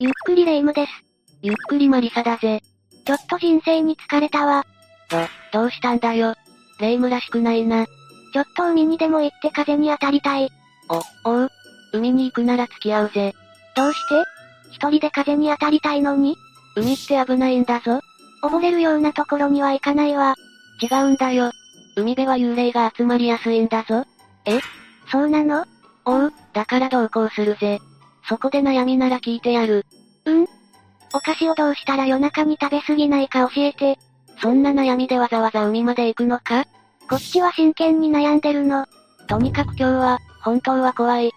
ゆっくりレ夢ムです。ゆっくりマリサだぜ。ちょっと人生に疲れたわ。ど、どうしたんだよ。レ夢ムらしくないな。ちょっと海にでも行って風に当たりたい。お、おう？海に行くなら付き合うぜ。どうして？一人で風に当たりたいのに？海って危ないんだぞ。溺れるようなところには行かないわ。違うんだよ。海辺は幽霊が集まりやすいんだぞ。そうなの？おう、だから同行するぜ。そこで悩みなら聞いてやる。うんお菓子をどうしたら夜中に食べ過ぎないか教えて。そんな悩みでわざわざ海まで行くのか？こっちは真剣に悩んでるの。とにかく今日は、本当は怖い。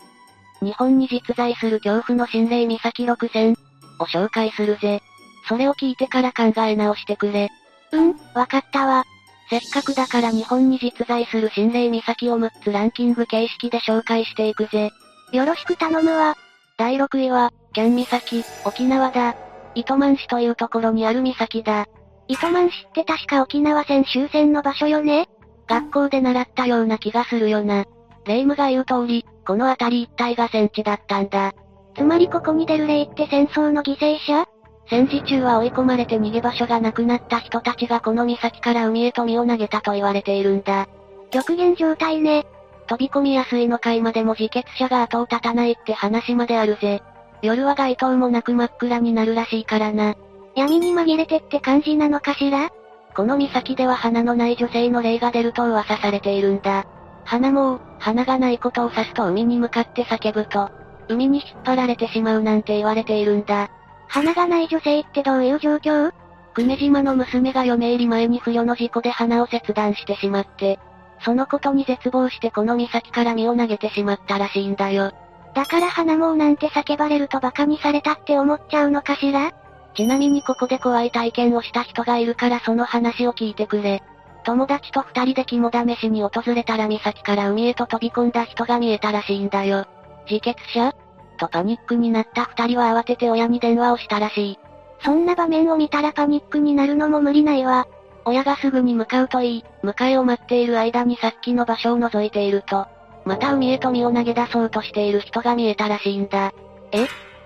日本に実在する恐怖の心霊岬6000を紹介するぜ。それを聞いてから考え直してくれ。うん、わかったわ。せっかくだから日本に実在する心霊岬を6つランキング形式で紹介していくぜ。よろしく頼むわ。第6位は、キャン岬、沖縄だ。糸満市というところにある岬だ。糸満市って確か沖縄戦終戦の場所よね学校で習ったような気がするよな。レイムが言う通り、この辺り一帯が戦地だったんだ。つまりここに出る霊って戦争の犠牲者？戦時中は追い込まれて逃げ場所がなくなった人たちがこの岬から海へと身を投げたと言われているんだ。極限状態ね。飛び込みやすいのか今でも自決者が後を絶たないって話まであるぜ。夜は街灯もなく真っ暗になるらしいからな。闇に紛れてって感じなのかしら？この岬では花のない女性の霊が出ると噂されているんだ。花もう、花がないことを指すと海に向かって叫ぶと、海に引っ張られてしまうなんて言われているんだ。花がない女性ってどういう状況？久米島の娘が嫁入り前に不慮の事故で鼻を切断してしまって、そのことに絶望してこの岬から身を投げてしまったらしいんだよ。だから花もうなんて叫ばれると馬鹿にされたって思っちゃうのかしら？ちなみにここで怖い体験をした人がいるからその話を聞いてくれ。友達と二人で肝試しに訪れたら岬から海へと飛び込んだ人が見えたらしいんだよ。自決者？とパニックになった二人は慌てて親に電話をしたらしい。そんな場面を見たらパニックになるのも無理ないわ。親がすぐに向かうといい、迎えを待っている間にさっきの場所を覗いていると、また海へと身を投げ出そうとしている人が見えたらしいんだ。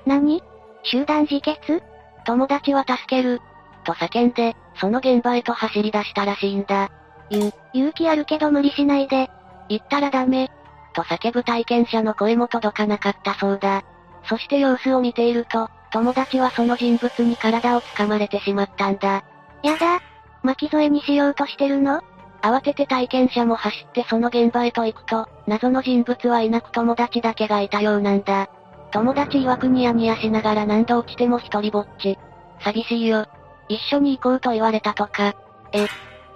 何？集団自決？友達は助ける、と叫んで、その現場へと走り出したらしいんだ。ゆ、勇気あるけど無理しないで。行ったらダメ、と叫ぶ体験者の声も届かなかったそうだ。そして様子を見ていると、友達はその人物に体を掴まれてしまったんだ。やだ。巻き添えにしようとしてるの？慌てて体験者も走ってその現場へと行くと、謎の人物はいなく友達だけがいたようなんだ。友達曰くニヤニヤしながら何度落ちても一人ぼっち。寂しいよ。一緒に行こうと言われたとか。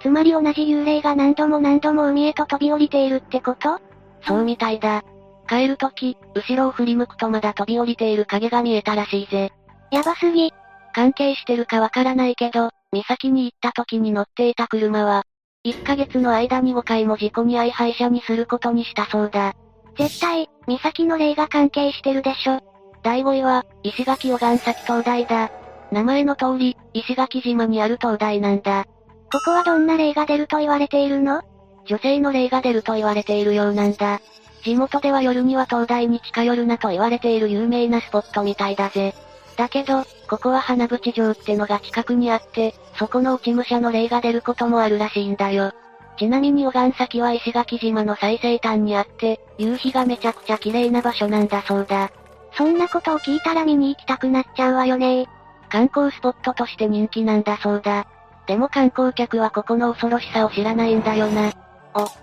つまり同じ幽霊が何度も何度も海へと飛び降りているってこと？そうみたいだ。帰るとき、後ろを振り向くとまだ飛び降りている影が見えたらしいぜ。やばすぎ。関係してるかわからないけど、岬に行った時に乗っていた車は、1ヶ月の間に5回も事故に遭い廃車にすることにしたそうだ。絶対、岬の霊が関係してるでしょ。第5位は、石垣小岩崎灯台だ。名前の通り、石垣島にある灯台なんだ。ここはどんな霊が出ると言われているの？女性の霊が出ると言われているようなんだ。地元では夜には灯台に近寄るなと言われている有名なスポットみたいだぜ。だけど、ここは花淵城ってのが近くにあって、そこの落ち武者の霊が出ることもあるらしいんだよ。ちなみに小岩崎は石垣島の最西端にあって、夕日がめちゃくちゃ綺麗な場所なんだそうだ。そんなことを聞いたら見に行きたくなっちゃうわよね観光スポットとして人気なんだそうだ。でも観光客はここの恐ろしさを知らないんだよな。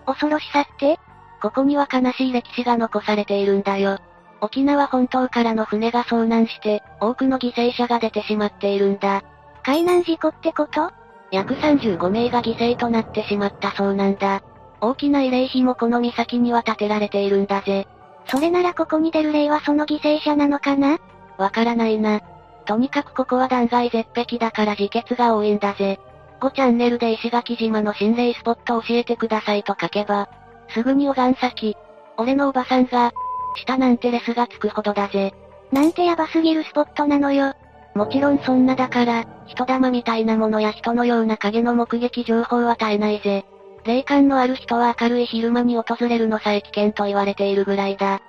恐ろしさって？ここには悲しい歴史が残されているんだよ。沖縄本島からの船が遭難して、多くの犠牲者が出てしまっているんだ。海難事故ってこと？約35名が犠牲となってしまったそうなんだ。大きな慰霊碑もこの岬には建てられているんだぜ。それならここに出る霊はその犠牲者なのかな？わからないな。とにかくここは断崖絶壁だから自決が多いんだぜ。5チャンネルで石垣島の心霊スポット教えてくださいと書けば、すぐに小岩崎。俺のおばさんが、下なんてレスがつくほどだぜ。なんてヤバすぎるスポットなのよ。もちろんそんなだから、人玉みたいなものや人のような影の目撃情報は絶えないぜ。霊感のある人は明るい昼間に訪れるのさえ危険と言われているぐらいだ。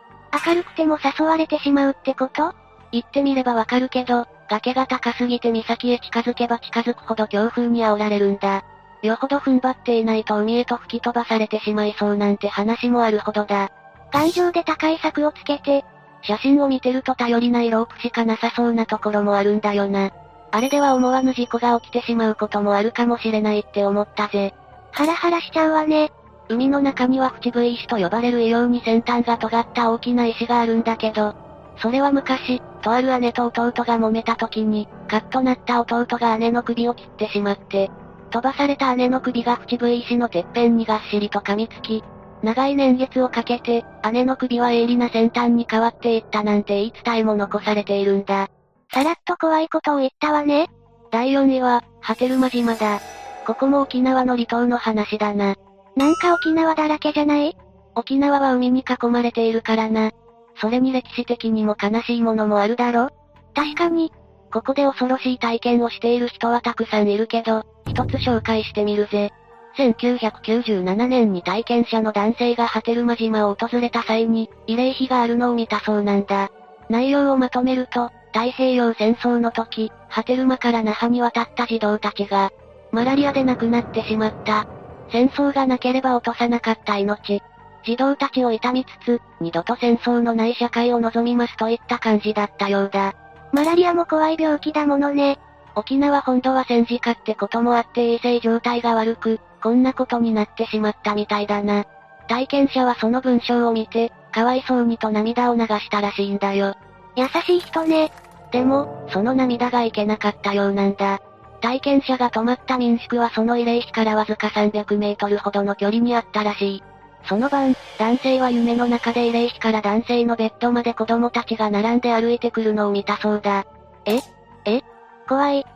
明るくても誘われてしまうってこと？行ってみればわかるけど、崖が高すぎて岬へ近づけば近づくほど強風に煽られるんだ。よほど踏ん張っていないと海へと吹き飛ばされてしまいそうなんて話もあるほどだ。頑丈で高い柵をつけて、写真を見てると頼りないロープしかなさそうなところもあるんだよな。あれでは思わぬ事故が起きてしまうこともあるかもしれないって思ったぜ。ハラハラしちゃうわね。海の中には淵笛石と呼ばれる異様に先端が尖った大きな石があるんだけど、それは昔、とある姉と弟が揉めた時に、カッとなった弟が姉の首を切ってしまって、飛ばされた姉の首が淵笛石のてっぺんにがっしりと噛みつき、長い年月をかけて、姉の首は鋭利な先端に変わっていったなんて言い伝えも残されているんだ。さらっと怖いことを言ったわね。第4位は、波照間島だ。ここも沖縄の離島の話だな。なんか沖縄だらけじゃない？沖縄は海に囲まれているからな。それに歴史的にも悲しいものもあるだろ確かに。ここで恐ろしい体験をしている人はたくさんいるけど、一つ紹介してみるぜ。1997年に体験者の男性が波照間島を訪れた際に、慰霊碑があるのを見たそうなんだ。内容をまとめると、太平洋戦争の時、波照間から那覇に渡った児童たちが、マラリアで亡くなってしまった。戦争がなければ落とさなかった命。児童たちを痛みつつ、二度と戦争のない社会を望みますといった感じだったようだ。マラリアも怖い病気だものね。沖縄本土は戦時下ってこともあって衛生状態が悪く、こんなことになってしまったみたいだな。体験者はその文章を見て、かわいそうにと涙を流したらしいんだよ。優しい人ね。でも、その涙がいけなかったようなんだ。体験者が泊まった民宿はその慰霊碑からわずか300メートルほどの距離にあったらしい。その晩、男性は夢の中で慰霊碑から男性のベッドまで子供たちが並んで歩いてくるのを見たそうだ。え？え？怖い。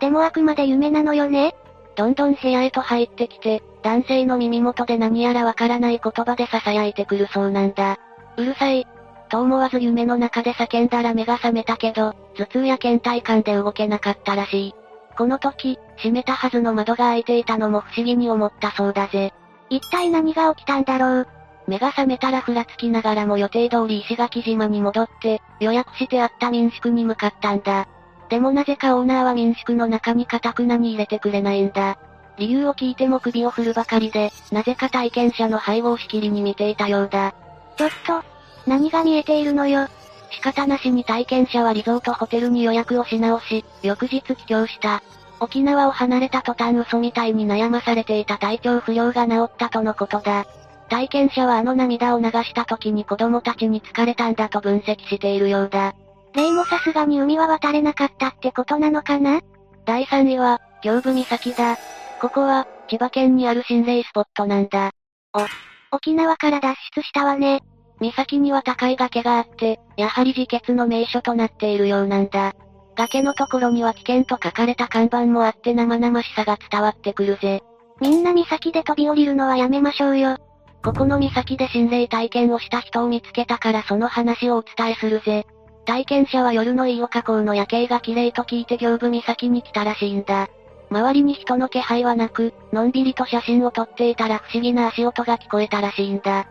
でもあくまで夢なのよねどんどん部屋へと入ってきて、男性の耳元で何やらわからない言葉で囁いてくるそうなんだ。うるさい。と思わず夢の中で叫んだら目が覚めたけど、頭痛や倦怠感で動けなかったらしい。この時、閉めたはずの窓が開いていたのも不思議に思ったそうだぜ。一体何が起きたんだろう？目が覚めたらふらつきながらも予定通り石垣島に戻って、予約してあった民宿に向かったんだ。でもなぜかオーナーは民宿の中にカくなに入れてくれないんだ。理由を聞いても首を振るばかりで、なぜか体験者の背後をしきりに見ていたようだ。ちょっと、何が見えているのよ。仕方なしに体験者はリゾートホテルに予約をし直し、翌日帰郷した。沖縄を離れた途端嘘みたいに悩まされていた体調不良が治ったとのことだ。体験者はあの涙を流した時に子供たちに疲れたんだと分析しているようだ。レイもさすがに海は渡れなかったってことなのかな？第3位は、京部岬だ。ここは、千葉県にある心霊スポットなんだ。お、沖縄から脱出したわね。岬には高い崖があって、やはり自決の名所となっているようなんだ。崖のところには危険と書かれた看板もあって生々しさが伝わってくるぜ。みんな岬で飛び降りるのはやめましょうよ。ここの岬で心霊体験をした人を見つけたからその話をお伝えするぜ。体験者は夜の飯岡港の夜景が綺麗と聞いて行部岬に来たらしいんだ。周りに人の気配はなく、のんびりと写真を撮っていたら不思議な足音が聞こえたらしいんだ。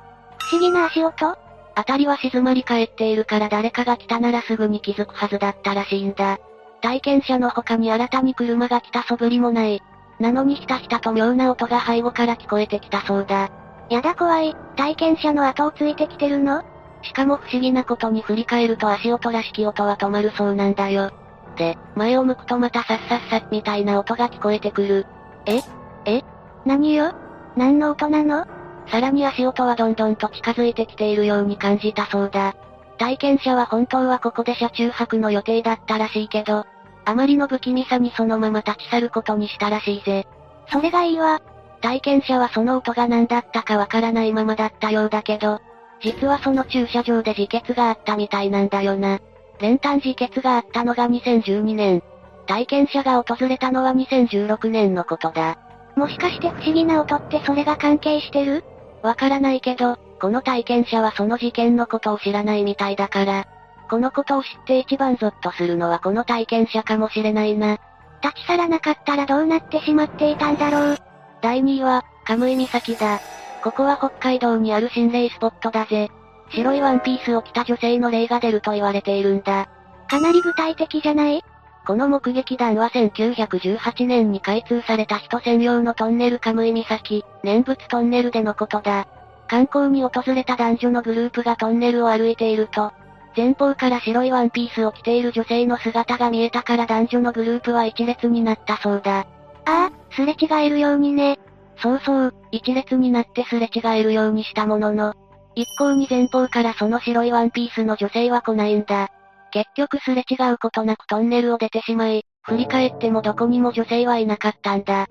不思議な足音？辺りは静まり返っているから誰かが来たならすぐに気づくはずだったらしいんだ。体験者の他に新たに車が来た素振りもない。なのにひたひたと妙な音が背後から聞こえてきたそうだ。やだ怖い、体験者の後をついてきてるの？しかも不思議なことに振り返ると足音らしき音は止まるそうなんだよ。で、前を向くとまたさっさっさみたいな音が聞こえてくる。え？え？何よ？何の音なの？さらに足音はどんどんと近づいてきているように感じたそうだ。体験者は本当はここで車中泊の予定だったらしいけど、あまりの不気味さにそのまま立ち去ることにしたらしいぜ。それがいいわ。体験者はその音が何だったかわからないままだったようだけど、実はその駐車場で自決があったみたいなんだよな。練炭自決があったのが2012年。体験者が訪れたのは2016年のことだ。もしかして不思議な音ってそれが関係してる？わからないけど、この体験者はその事件のことを知らないみたいだから、このことを知って一番ゾッとするのはこの体験者かもしれないな。立ち去らなかったらどうなってしまっていたんだろう？第2位は、カムイ岬だ。ここは北海道にある心霊スポットだぜ。白いワンピースを着た女性の霊が出ると言われているんだ。かなり具体的じゃない？この目撃談は1918年に開通された人専用のトンネルカムイ岬、念仏トンネルでのことだ。観光に訪れた男女のグループがトンネルを歩いていると、前方から白いワンピースを着ている女性の姿が見えたから男女のグループは一列になったそうだ。ああ、すれ違えるようにね。そうそう、一列になってすれ違えるようにしたものの、一向に前方からその白いワンピースの女性は来ないんだ。結局すれ違うことなくトンネルを出てしまい、振り返ってもどこにも女性はいなかったんだ。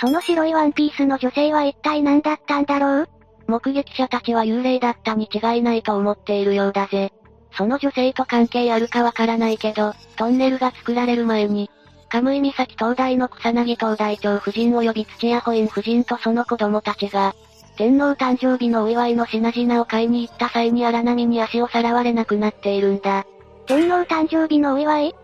その白いワンピースの女性は一体何だったんだろう？目撃者たちは幽霊だったに違いないと思っているようだぜ。その女性と関係あるかわからないけど、トンネルが作られる前に、カムイ岬東大の草薙東大長夫人及び土屋保院夫人とその子供たちが、天皇誕生日のお祝いの品々を買いに行った際に荒波に足をさらわれなくなっているんだ。天皇誕生日のお祝い？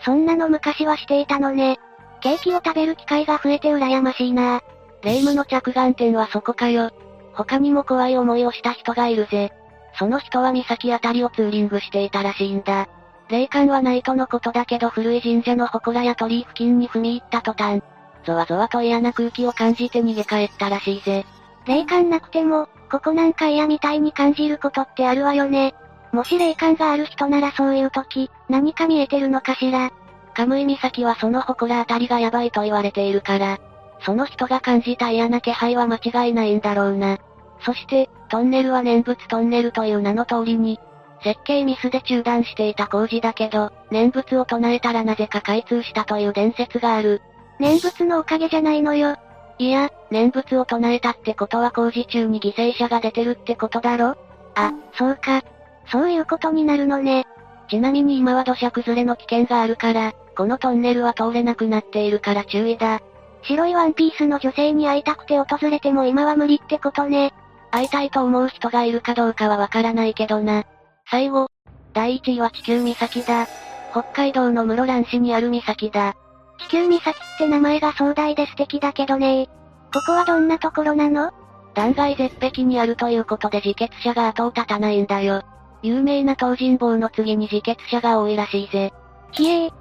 そんなの昔はしていたのね。ケーキを食べる機会が増えて羨ましいな。霊夢の着眼点はそこかよ。他にも怖い思いをした人がいるぜ。その人は岬あたりをツーリングしていたらしいんだ。霊感はないとのことだけど古い神社の祠や鳥居付近に踏み入った途端、ゾワゾワと嫌な空気を感じて逃げ帰ったらしいぜ。霊感なくても、ここなんか嫌みたいに感じることってあるわよね。もし霊感がある人ならそういう時、何か見えてるのかしら。カムイ岬はその祠あたりがヤバいと言われているから、その人が感じた嫌な気配は間違いないんだろうな。そして、トンネルは念仏トンネルという名の通りに、設計ミスで中断していた工事だけど、念仏を唱えたらなぜか開通したという伝説がある。念仏のおかげじゃないのよ。いや、念仏を唱えたってことは工事中に犠牲者が出てるってことだろあ、そうか。そういうことになるのね。ちなみに今は土砂崩れの危険があるから、このトンネルは通れなくなっているから注意だ。白いワンピースの女性に会いたくて訪れても今は無理ってことね。会いたいと思う人がいるかどうかはわからないけどな。最後、第1位は地球岬だ。北海道の室蘭市にある岬だ。地球岬って名前が壮大で素敵だけどねここはどんなところなの？断崖絶壁にあるということで自決者が後を絶たないんだよ。有名な東尋坊の次に自決者が多いらしいぜ。ひえー。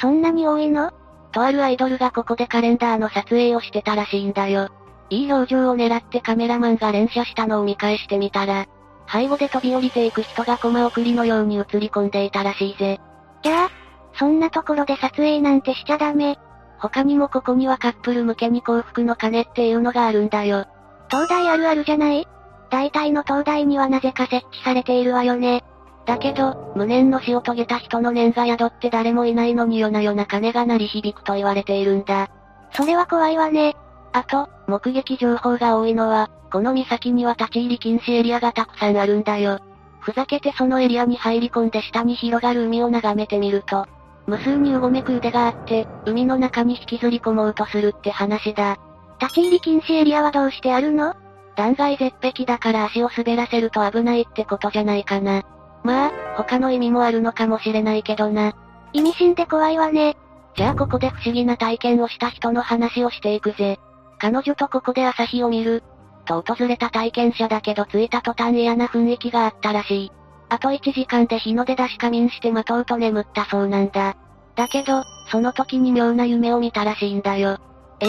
そんなに多いの？とあるアイドルがここでカレンダーの撮影をしてたらしいんだよ。いい表情を狙ってカメラマンが連写したのを見返してみたら、背後で飛び降りていく人がコマ送りのように映り込んでいたらしいぜ。じゃあ、そんなところで撮影なんてしちゃダメ。他にもここにはカップル向けに幸福の鐘っていうのがあるんだよ。東大あるあるじゃない？大体の東大にはなぜか設置されているわよね。だけど、無念の死を遂げた人の念が宿って誰もいないのに夜な夜な鐘が鳴り響くと言われているんだ。それは怖いわね。あと、目撃情報が多いのは、この岬には立ち入り禁止エリアがたくさんあるんだよ。ふざけてそのエリアに入り込んで下に広がる海を眺めてみると、無数にうごめく腕があって、海の中に引きずり込もうとするって話だ。立ち入り禁止エリアはどうしてあるの？断崖絶壁だから足を滑らせると危ないってことじゃないかな。まあ、他の意味もあるのかもしれないけどな。意味深で怖いわね。じゃあここで不思議な体験をした人の話をしていくぜ。彼女とここで朝日を見る。と訪れた体験者だけど着いた途端嫌な雰囲気があったらしい。あと1時間で日の出だし仮眠して待とうと眠ったそうなんだ。だけど、その時に妙な夢を見たらしいんだよ。え？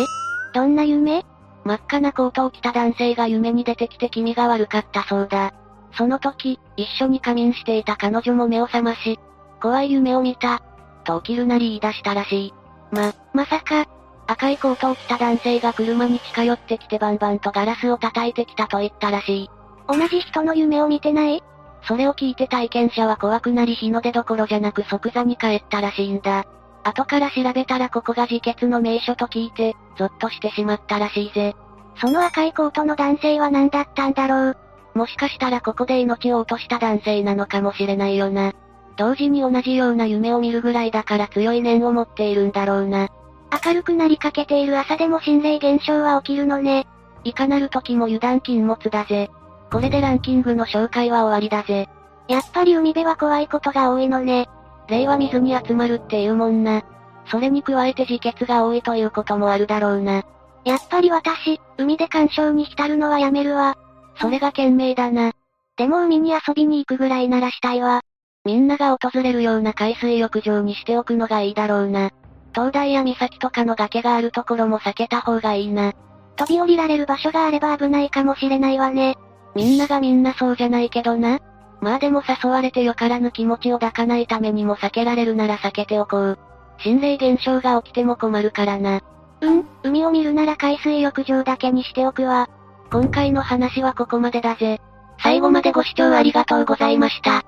どんな夢？真っ赤なコートを着た男性が夢に出てきて気味が悪かったそうだ。その時、一緒に仮眠していた彼女も目を覚まし、怖い夢を見た、と起きるなり言い出したらしい。ま、まさか、赤いコートを着た男性が車に近寄ってきてバンバンとガラスを叩いてきたと言ったらしい。同じ人の夢を見てない？それを聞いて体験者は怖くなり日の出どころじゃなく即座に帰ったらしいんだ。後から調べたらここが自決の名所と聞いて、ゾッとしてしまったらしいぜ。その赤いコートの男性は何だったんだろう？もしかしたらここで命を落とした男性なのかもしれないよな。同時に同じような夢を見るぐらいだから強い念を持っているんだろうな。明るくなりかけている朝でも心霊現象は起きるのね。いかなる時も油断禁物だぜ。これでランキングの紹介は終わりだぜ。やっぱり海辺は怖いことが多いのね。霊は水に集まるって言うもんな。それに加えて自決が多いということもあるだろうな。やっぱり私、海で干渉に浸るのはやめるわ。それが賢明だな。でも海に遊びに行くぐらいならしたいわ。みんなが訪れるような海水浴場にしておくのがいいだろうな。灯台や岬とかの崖があるところも避けた方がいいな。飛び降りられる場所があれば危ないかもしれないわね。みんながみんなそうじゃないけどな。まあでも誘われてよからぬ気持ちを抱かないためにも避けられるなら避けておこう。心霊現象が起きても困るからな。うん、海を見るなら海水浴場だけにしておくわ。今回の話はここまでだぜ。最後までご視聴ありがとうございました。